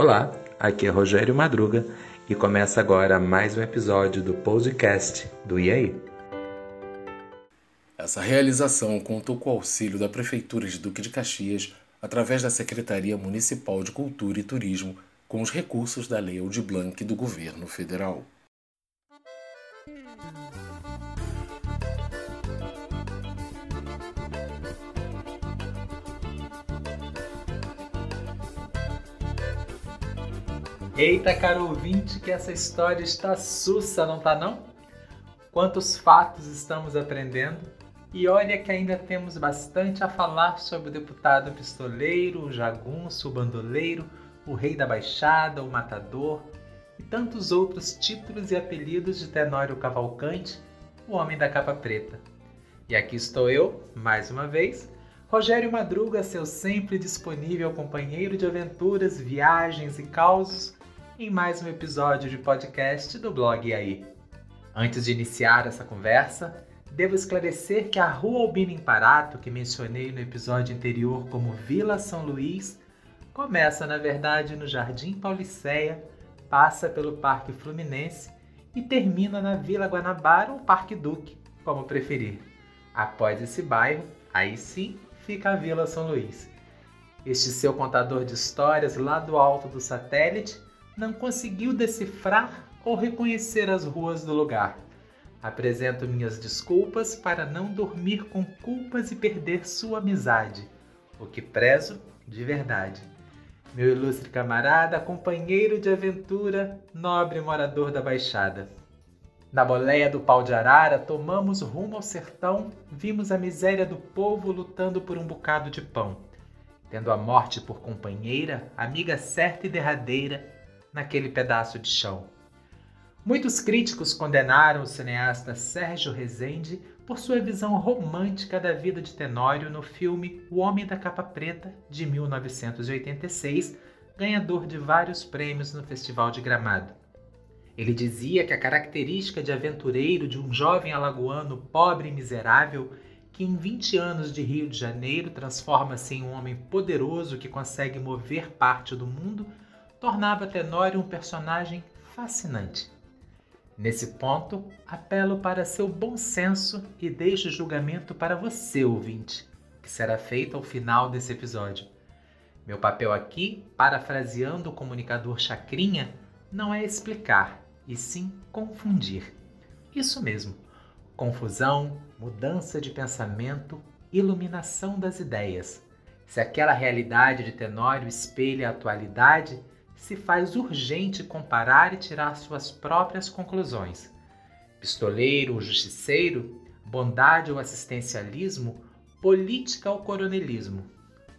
Olá, aqui é Rogério Madruga e começa agora mais um episódio do podcast do IAI. Essa realização contou com o auxílio da Prefeitura de Duque de Caxias através da Secretaria Municipal de Cultura e Turismo com os recursos da Lei Aldir Blanc do Governo Federal. Eita, caro ouvinte, que essa história está sussa, não tá não? Quantos fatos estamos aprendendo? E olha que ainda temos bastante a falar sobre o deputado pistoleiro, o jagunço, o bandoleiro, o rei da baixada, o matador e tantos outros títulos e apelidos de Tenório Cavalcante, o homem da capa preta. E aqui estou eu, mais uma vez, Rogério Madruga, seu sempre disponível companheiro de aventuras, viagens e causos em mais um episódio de podcast do blog aí. Antes de iniciar essa conversa, devo esclarecer que a Rua Albino Imparato, que mencionei no episódio anterior como Vila São Luís, começa na verdade no Jardim Pauliceia, passa pelo Parque Fluminense e termina na Vila Guanabara ou Parque Duque, como preferir. Após esse bairro, aí sim fica a Vila São Luís. Este seu contador de histórias lá do alto do satélite não conseguiu decifrar ou reconhecer as ruas do lugar. Apresento minhas desculpas para não dormir com culpas e perder sua amizade, o que prezo de verdade. Meu ilustre camarada, companheiro de aventura, nobre morador da Baixada. Na boleia do pau de arara, tomamos rumo ao sertão, vimos a miséria do povo lutando por um bocado de pão. Tendo a morte por companheira, amiga certa e derradeira, naquele pedaço de chão. Muitos críticos condenaram o cineasta Sérgio Rezende por sua visão romântica da vida de Tenório no filme O Homem da Capa Preta, de 1986, ganhador de vários prêmios no Festival de Gramado. Ele dizia que a característica de aventureiro de um jovem alagoano pobre e miserável, que em 20 anos de Rio de Janeiro transforma-se em um homem poderoso que consegue mover parte do mundo, tornava Tenório um personagem fascinante. Nesse ponto, apelo para seu bom senso e deixo o julgamento para você, ouvinte, que será feito ao final desse episódio. Meu papel aqui, parafraseando o comunicador Chacrinha, não é explicar, e sim confundir. Isso mesmo, confusão, mudança de pensamento, iluminação das ideias. Se aquela realidade de Tenório espelha a atualidade, se faz urgente comparar e tirar suas próprias conclusões. Pistoleiro ou justiceiro, bondade ou assistencialismo, política ou coronelismo,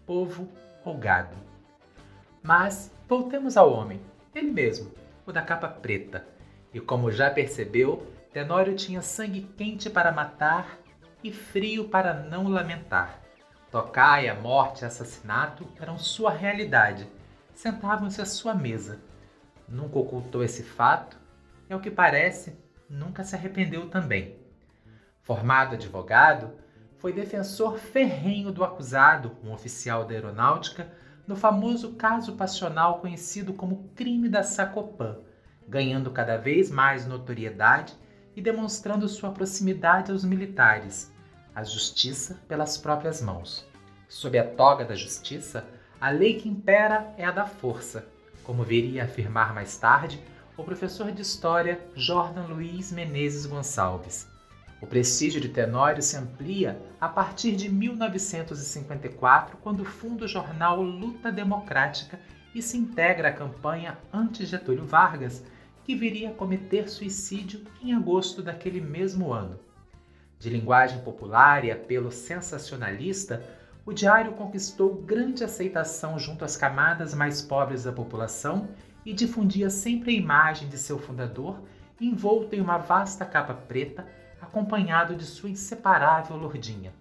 povo ou gado. Mas voltemos ao homem, ele mesmo, o da capa preta. E como já percebeu, Tenório tinha sangue quente para matar e frio para não lamentar. Tocar a morte e assassinato eram sua realidade sentavam-se à sua mesa. Nunca ocultou esse fato e, ao que parece, nunca se arrependeu também. Formado advogado, foi defensor ferrenho do acusado, um oficial da aeronáutica, no famoso caso passional conhecido como crime da Sacopã, ganhando cada vez mais notoriedade e demonstrando sua proximidade aos militares, a justiça pelas próprias mãos. Sob a toga da justiça, a lei que impera é a da força, como viria a afirmar mais tarde o professor de História Jordan Luiz Menezes Gonçalves. O prestígio de Tenório se amplia a partir de 1954, quando funda o jornal Luta Democrática e se integra à campanha anti-Getúlio Vargas, que viria a cometer suicídio em agosto daquele mesmo ano. De linguagem popular e apelo sensacionalista, o diário conquistou grande aceitação junto às camadas mais pobres da população e difundia sempre a imagem de seu fundador envolto em uma vasta capa preta, acompanhado de sua inseparável lordinha.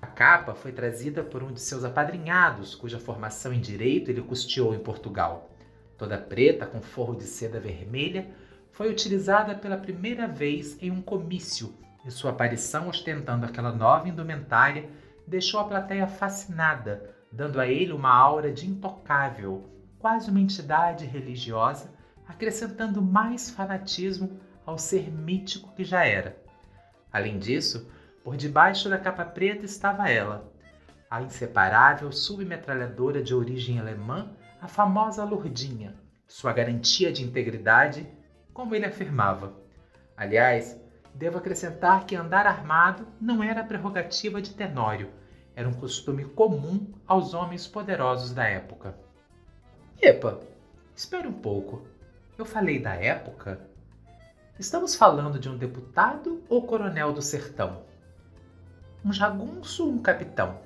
A capa foi trazida por um de seus apadrinhados, cuja formação em direito ele custeou em Portugal. Toda preta, com forro de seda vermelha, foi utilizada pela primeira vez em um comício, e sua aparição ostentando aquela nova indumentária deixou a plateia fascinada, dando a ele uma aura de intocável, quase uma entidade religiosa, acrescentando mais fanatismo ao ser mítico que já era. Além disso, por debaixo da capa preta estava ela, a inseparável submetralhadora de origem alemã, a famosa Lourdinha, sua garantia de integridade, como ele afirmava. Aliás, devo acrescentar que andar armado não era prerrogativa de Tenório, era um costume comum aos homens poderosos da época. Epa, espere um pouco. Eu falei da época? Estamos falando de um deputado ou coronel do sertão? Um jagunço ou um capitão?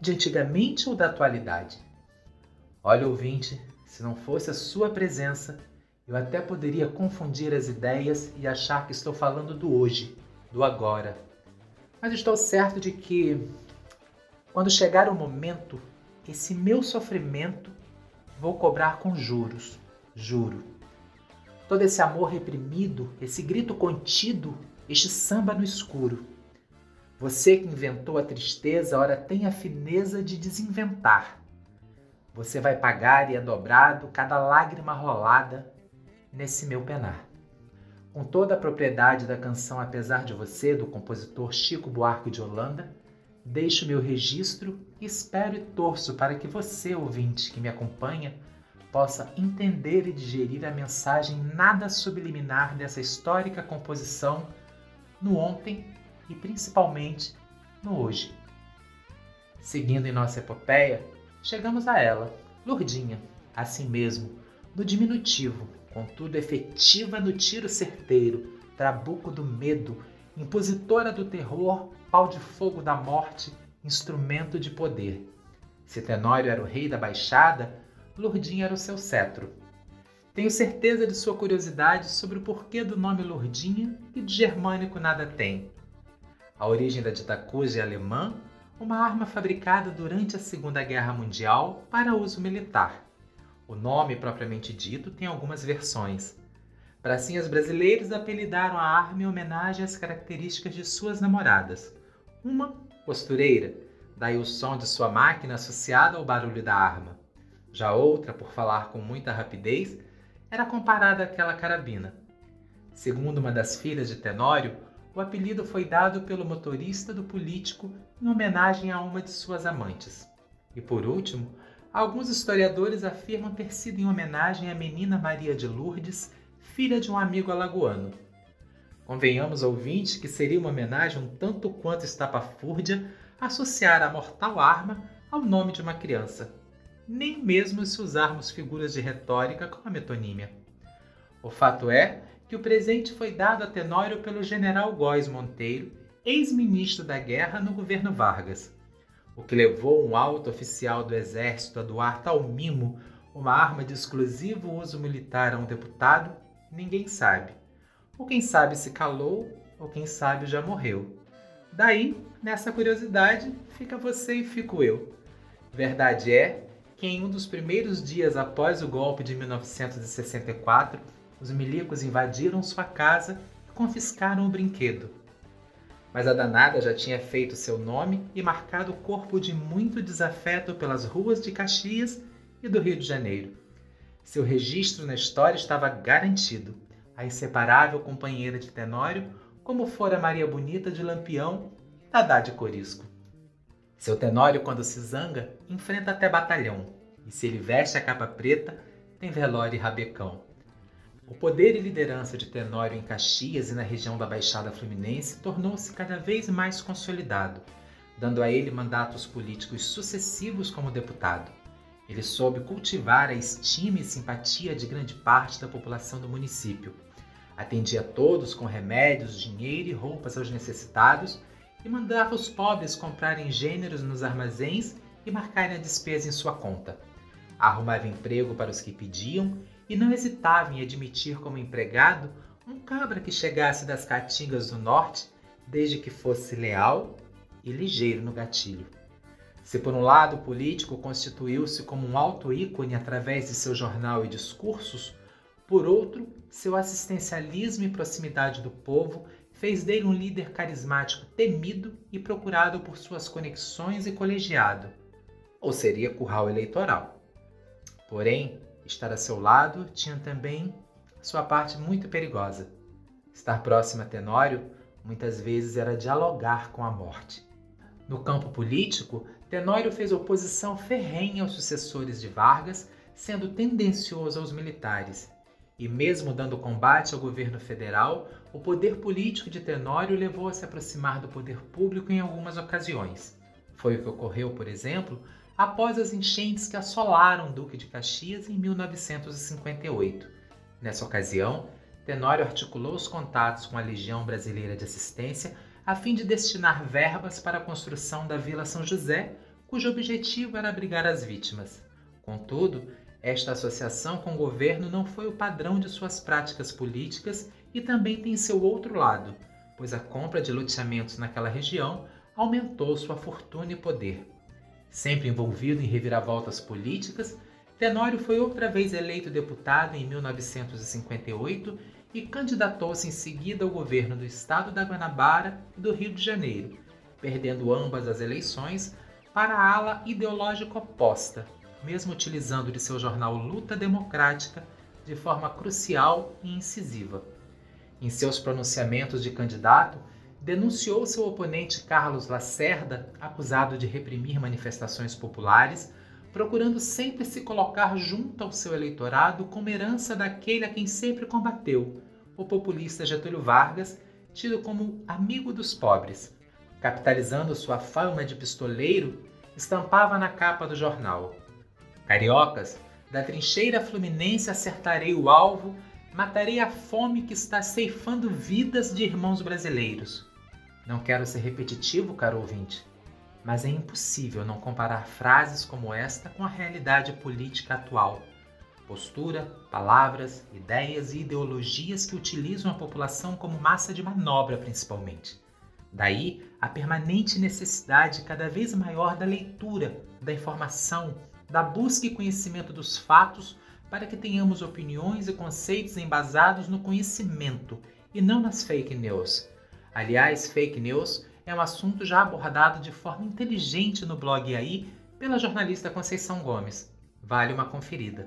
De antigamente ou da atualidade? Olha, ouvinte, se não fosse a sua presença, eu até poderia confundir as ideias e achar que estou falando do hoje, do agora. Mas estou certo de que, quando chegar o momento, esse meu sofrimento vou cobrar com juros, juro. Todo esse amor reprimido, esse grito contido, este samba no escuro. Você que inventou a tristeza, ora tem a fineza de desinventar. Você vai pagar e é dobrado cada lágrima rolada nesse meu penar. Com toda a propriedade da canção Apesar de Você, do compositor Chico Buarque de Holanda, deixo meu registro e espero e torço para que você, ouvinte que me acompanha, possa entender e digerir a mensagem nada subliminar dessa histórica composição no ontem e principalmente no hoje. Seguindo em nossa epopeia, chegamos a ela, Lourdinha, assim mesmo, no diminutivo, contudo efetiva no tiro certeiro, trabuco do medo, impositora do terror, pau de fogo da morte, instrumento de poder. Se Tenório era o rei da baixada, Lourdinha era o seu cetro. Tenho certeza de sua curiosidade sobre o porquê do nome Lourdinha e de germânico nada tem. A origem da ditacuja é alemã, uma arma fabricada durante a Segunda Guerra Mundial para uso militar. O nome propriamente dito tem algumas versões. Pracinhas brasileiros apelidaram a arma em homenagem às características de suas namoradas. Uma, costureira, daí o som de sua máquina associado ao barulho da arma. Já outra, por falar com muita rapidez, era comparada àquela carabina. Segundo uma das filhas de Tenório, o apelido foi dado pelo motorista do político em homenagem a uma de suas amantes. E por último, Alguns historiadores afirmam ter sido em homenagem à menina Maria de Lourdes, filha de um amigo alagoano. Convenhamos, ouvinte, que seria uma homenagem um tanto quanto estapafúrdia associar a mortal arma ao nome de uma criança, nem mesmo se usarmos figuras de retórica como a metonímia. O fato é que o presente foi dado a Tenório pelo general Góes Monteiro, ex-ministro da Guerra no governo Vargas o que levou um alto oficial do exército a doar tal mimo, uma arma de exclusivo uso militar a um deputado, ninguém sabe. Ou quem sabe se calou, ou quem sabe já morreu. Daí, nessa curiosidade, fica você e fico eu. Verdade é que em um dos primeiros dias após o golpe de 1964, os milicos invadiram sua casa e confiscaram o brinquedo mas a danada já tinha feito seu nome e marcado o corpo de muito desafeto pelas ruas de Caxias e do Rio de Janeiro. Seu registro na história estava garantido, a inseparável companheira de Tenório, como fora Maria Bonita de Lampião e Dadá de Corisco. Seu Tenório, quando se zanga, enfrenta até batalhão, e se ele veste a capa preta, tem velório e rabecão. O poder e liderança de Tenório em Caxias e na região da Baixada Fluminense tornou-se cada vez mais consolidado, dando a ele mandatos políticos sucessivos como deputado. Ele soube cultivar a estima e simpatia de grande parte da população do município. Atendia todos com remédios, dinheiro e roupas aos necessitados e mandava os pobres comprarem gêneros nos armazéns e marcarem a despesa em sua conta. Arrumava emprego para os que pediam e não hesitava em admitir como empregado um cabra que chegasse das caatingas do norte, desde que fosse leal e ligeiro no gatilho. Se por um lado o político constituiu-se como um alto ícone através de seu jornal e discursos, por outro, seu assistencialismo e proximidade do povo fez dele um líder carismático temido e procurado por suas conexões e colegiado, ou seria curral eleitoral. Porém, estar a seu lado tinha também sua parte muito perigosa. Estar próximo a Tenório muitas vezes era dialogar com a morte. No campo político, Tenório fez oposição ferrenha aos sucessores de Vargas, sendo tendencioso aos militares. E mesmo dando combate ao governo federal, o poder político de Tenório levou a se aproximar do poder público em algumas ocasiões. Foi o que ocorreu, por exemplo, após as enchentes que assolaram o Duque de Caxias em 1958. Nessa ocasião, Tenório articulou os contatos com a Legião Brasileira de Assistência a fim de destinar verbas para a construção da Vila São José, cujo objetivo era abrigar as vítimas. Contudo, esta associação com o governo não foi o padrão de suas práticas políticas e também tem seu outro lado, pois a compra de loteamentos naquela região aumentou sua fortuna e poder. Sempre envolvido em reviravoltas políticas, Tenório foi outra vez eleito deputado em 1958 e candidatou-se em seguida ao governo do estado da Guanabara e do Rio de Janeiro, perdendo ambas as eleições para a ala ideológica oposta, mesmo utilizando de seu jornal Luta Democrática de forma crucial e incisiva. Em seus pronunciamentos de candidato, denunciou seu oponente Carlos Lacerda, acusado de reprimir manifestações populares, procurando sempre se colocar junto ao seu eleitorado como herança daquele a quem sempre combateu, o populista Getúlio Vargas, tido como amigo dos pobres. Capitalizando sua fama de pistoleiro, estampava na capa do jornal: Cariocas, da trincheira fluminense acertarei o alvo, matarei a fome que está ceifando vidas de irmãos brasileiros. Não quero ser repetitivo, caro ouvinte, mas é impossível não comparar frases como esta com a realidade política atual. Postura, palavras, ideias e ideologias que utilizam a população como massa de manobra, principalmente. Daí a permanente necessidade cada vez maior da leitura, da informação, da busca e conhecimento dos fatos para que tenhamos opiniões e conceitos embasados no conhecimento e não nas fake news Aliás, fake news é um assunto já abordado de forma inteligente no blog aí pela jornalista Conceição Gomes. Vale uma conferida.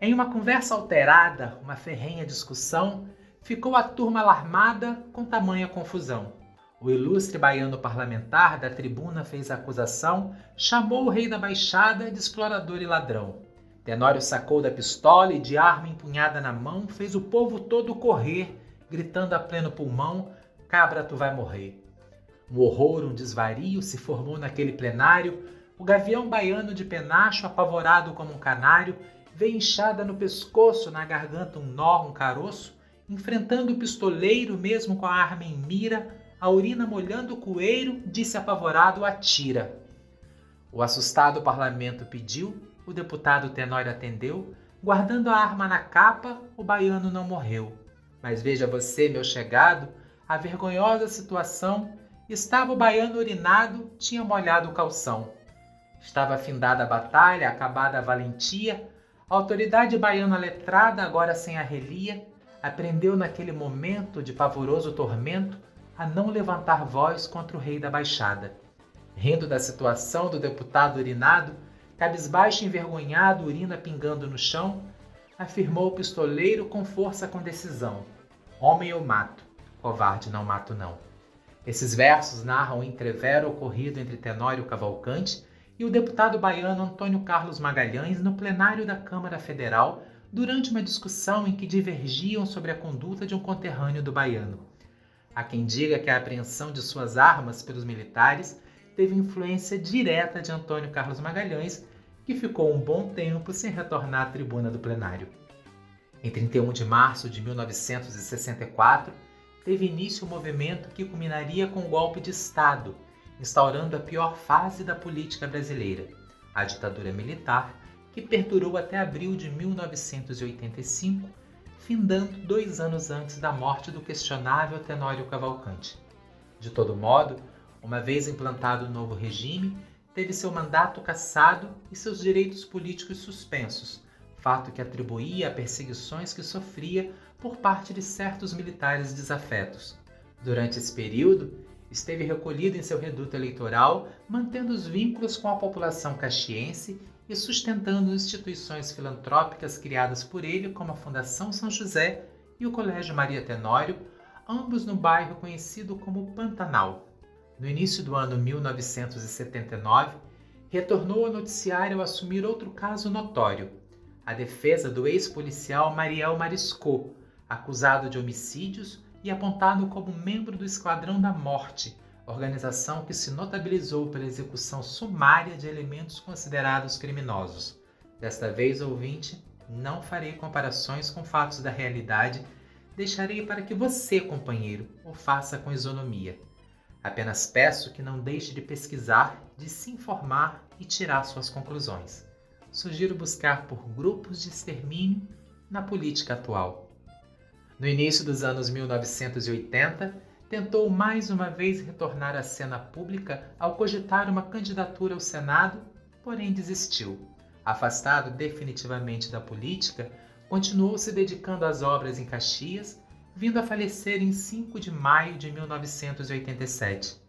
Em uma conversa alterada, uma ferrenha discussão, ficou a turma alarmada com tamanha confusão. O ilustre baiano parlamentar da tribuna fez a acusação, chamou o rei da baixada de explorador e ladrão. Tenório sacou da pistola e, de arma empunhada na mão, fez o povo todo correr, gritando a pleno pulmão cabra, tu vai morrer. Um horror, um desvario se formou naquele plenário. O gavião baiano de penacho, apavorado como um canário, veio inchada no pescoço, na garganta um nó, um caroço, enfrentando o pistoleiro, mesmo com a arma em mira, a urina molhando o coeiro, disse apavorado: atira. O assustado parlamento pediu, o deputado Tenório atendeu, guardando a arma na capa, o baiano não morreu. Mas veja você, meu chegado, a vergonhosa situação, estava o baiano urinado, tinha molhado o calção. Estava findada a batalha, acabada a valentia, a autoridade baiana letrada, agora sem a relia, aprendeu naquele momento de pavoroso tormento a não levantar voz contra o rei da baixada. Rindo da situação do deputado urinado, cabisbaixo envergonhado, urina pingando no chão, afirmou o pistoleiro com força com decisão: Homem eu mato. Covarde não mato não. Esses versos narram o entrevero ocorrido entre Tenório Cavalcante e o deputado baiano Antônio Carlos Magalhães no plenário da Câmara Federal durante uma discussão em que divergiam sobre a conduta de um conterrâneo do baiano. Há quem diga que a apreensão de suas armas pelos militares teve influência direta de Antônio Carlos Magalhães, que ficou um bom tempo sem retornar à tribuna do plenário. Em 31 de março de 1964, teve início o um movimento que culminaria com o golpe de Estado, instaurando a pior fase da política brasileira, a ditadura militar, que perdurou até abril de 1985, findando dois anos antes da morte do questionável Tenório Cavalcante. De todo modo, uma vez implantado o novo regime, teve seu mandato cassado e seus direitos políticos suspensos, fato que atribuía a perseguições que sofria por parte de certos militares desafetos. Durante esse período, esteve recolhido em seu reduto eleitoral, mantendo os vínculos com a população caxiense e sustentando instituições filantrópicas criadas por ele, como a Fundação São José e o Colégio Maria Tenório, ambos no bairro conhecido como Pantanal. No início do ano 1979, retornou ao noticiário ao assumir outro caso notório, a defesa do ex-policial Mariel Mariscot, acusado de homicídios e apontado como membro do Esquadrão da Morte, organização que se notabilizou pela execução sumária de elementos considerados criminosos. Desta vez, ouvinte, não farei comparações com fatos da realidade, deixarei para que você, companheiro, o faça com isonomia. Apenas peço que não deixe de pesquisar, de se informar e tirar suas conclusões. Sugiro buscar por grupos de extermínio na política atual. No início dos anos 1980, tentou mais uma vez retornar à cena pública ao cogitar uma candidatura ao Senado, porém desistiu. Afastado definitivamente da política, continuou se dedicando às obras em Caxias, vindo a falecer em 5 de maio de 1987.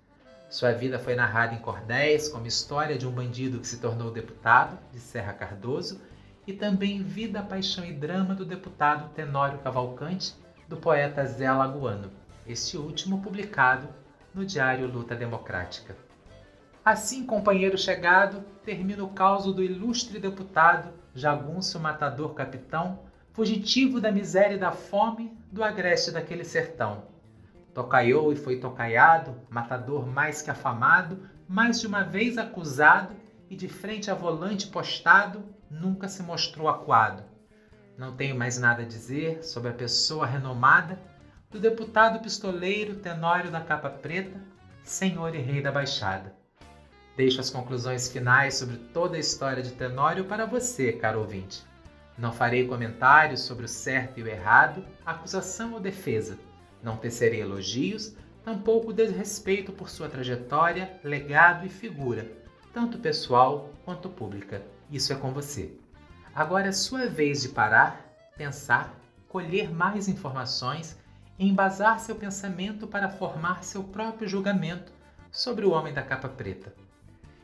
Sua vida foi narrada em cordéis como história de um bandido que se tornou deputado, de Serra Cardoso, e também Vida, Paixão e Drama do deputado Tenório Cavalcante, do poeta Zé Lagoano este último publicado no Diário Luta Democrática. Assim, companheiro chegado, termina o caos do ilustre deputado Jagunço Matador Capitão, fugitivo da miséria e da fome do agreste daquele sertão. Tocaiou e foi tocaiado, matador mais que afamado, mais de uma vez acusado e de frente a volante postado, nunca se mostrou acuado. Não tenho mais nada a dizer sobre a pessoa renomada do deputado pistoleiro Tenório da Capa Preta, senhor e rei da Baixada. Deixo as conclusões finais sobre toda a história de Tenório para você, caro ouvinte. Não farei comentários sobre o certo e o errado, acusação ou defesa. Não tecerei elogios, tampouco desrespeito por sua trajetória, legado e figura, tanto pessoal quanto pública. Isso é com você. Agora é sua vez de parar, pensar, colher mais informações embasar seu pensamento para formar seu próprio julgamento sobre o homem da capa preta.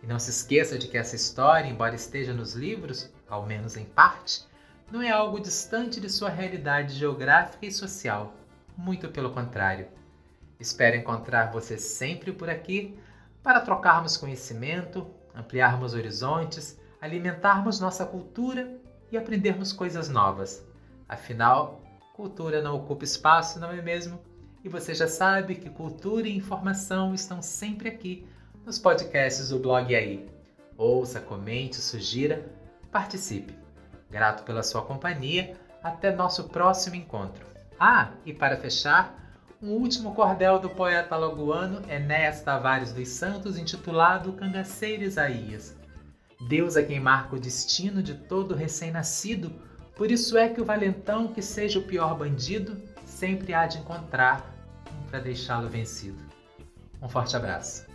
E não se esqueça de que essa história, embora esteja nos livros, ao menos em parte, não é algo distante de sua realidade geográfica e social. Muito pelo contrário. Espero encontrar você sempre por aqui para trocarmos conhecimento, ampliarmos horizontes, alimentarmos nossa cultura e aprendermos coisas novas. Afinal, Cultura não ocupa espaço, não é mesmo? E você já sabe que cultura e informação estão sempre aqui nos podcasts do blog aí. Ouça, comente, sugira, participe. Grato pela sua companhia. Até nosso próximo encontro. Ah, e para fechar, um último cordel do poeta lagoano Enéas Tavares dos Santos, intitulado Cangaceiro Isaías. Deus é quem marca o destino de todo recém-nascido por isso é que o valentão, que seja o pior bandido, sempre há de encontrar um para deixá-lo vencido. Um forte abraço.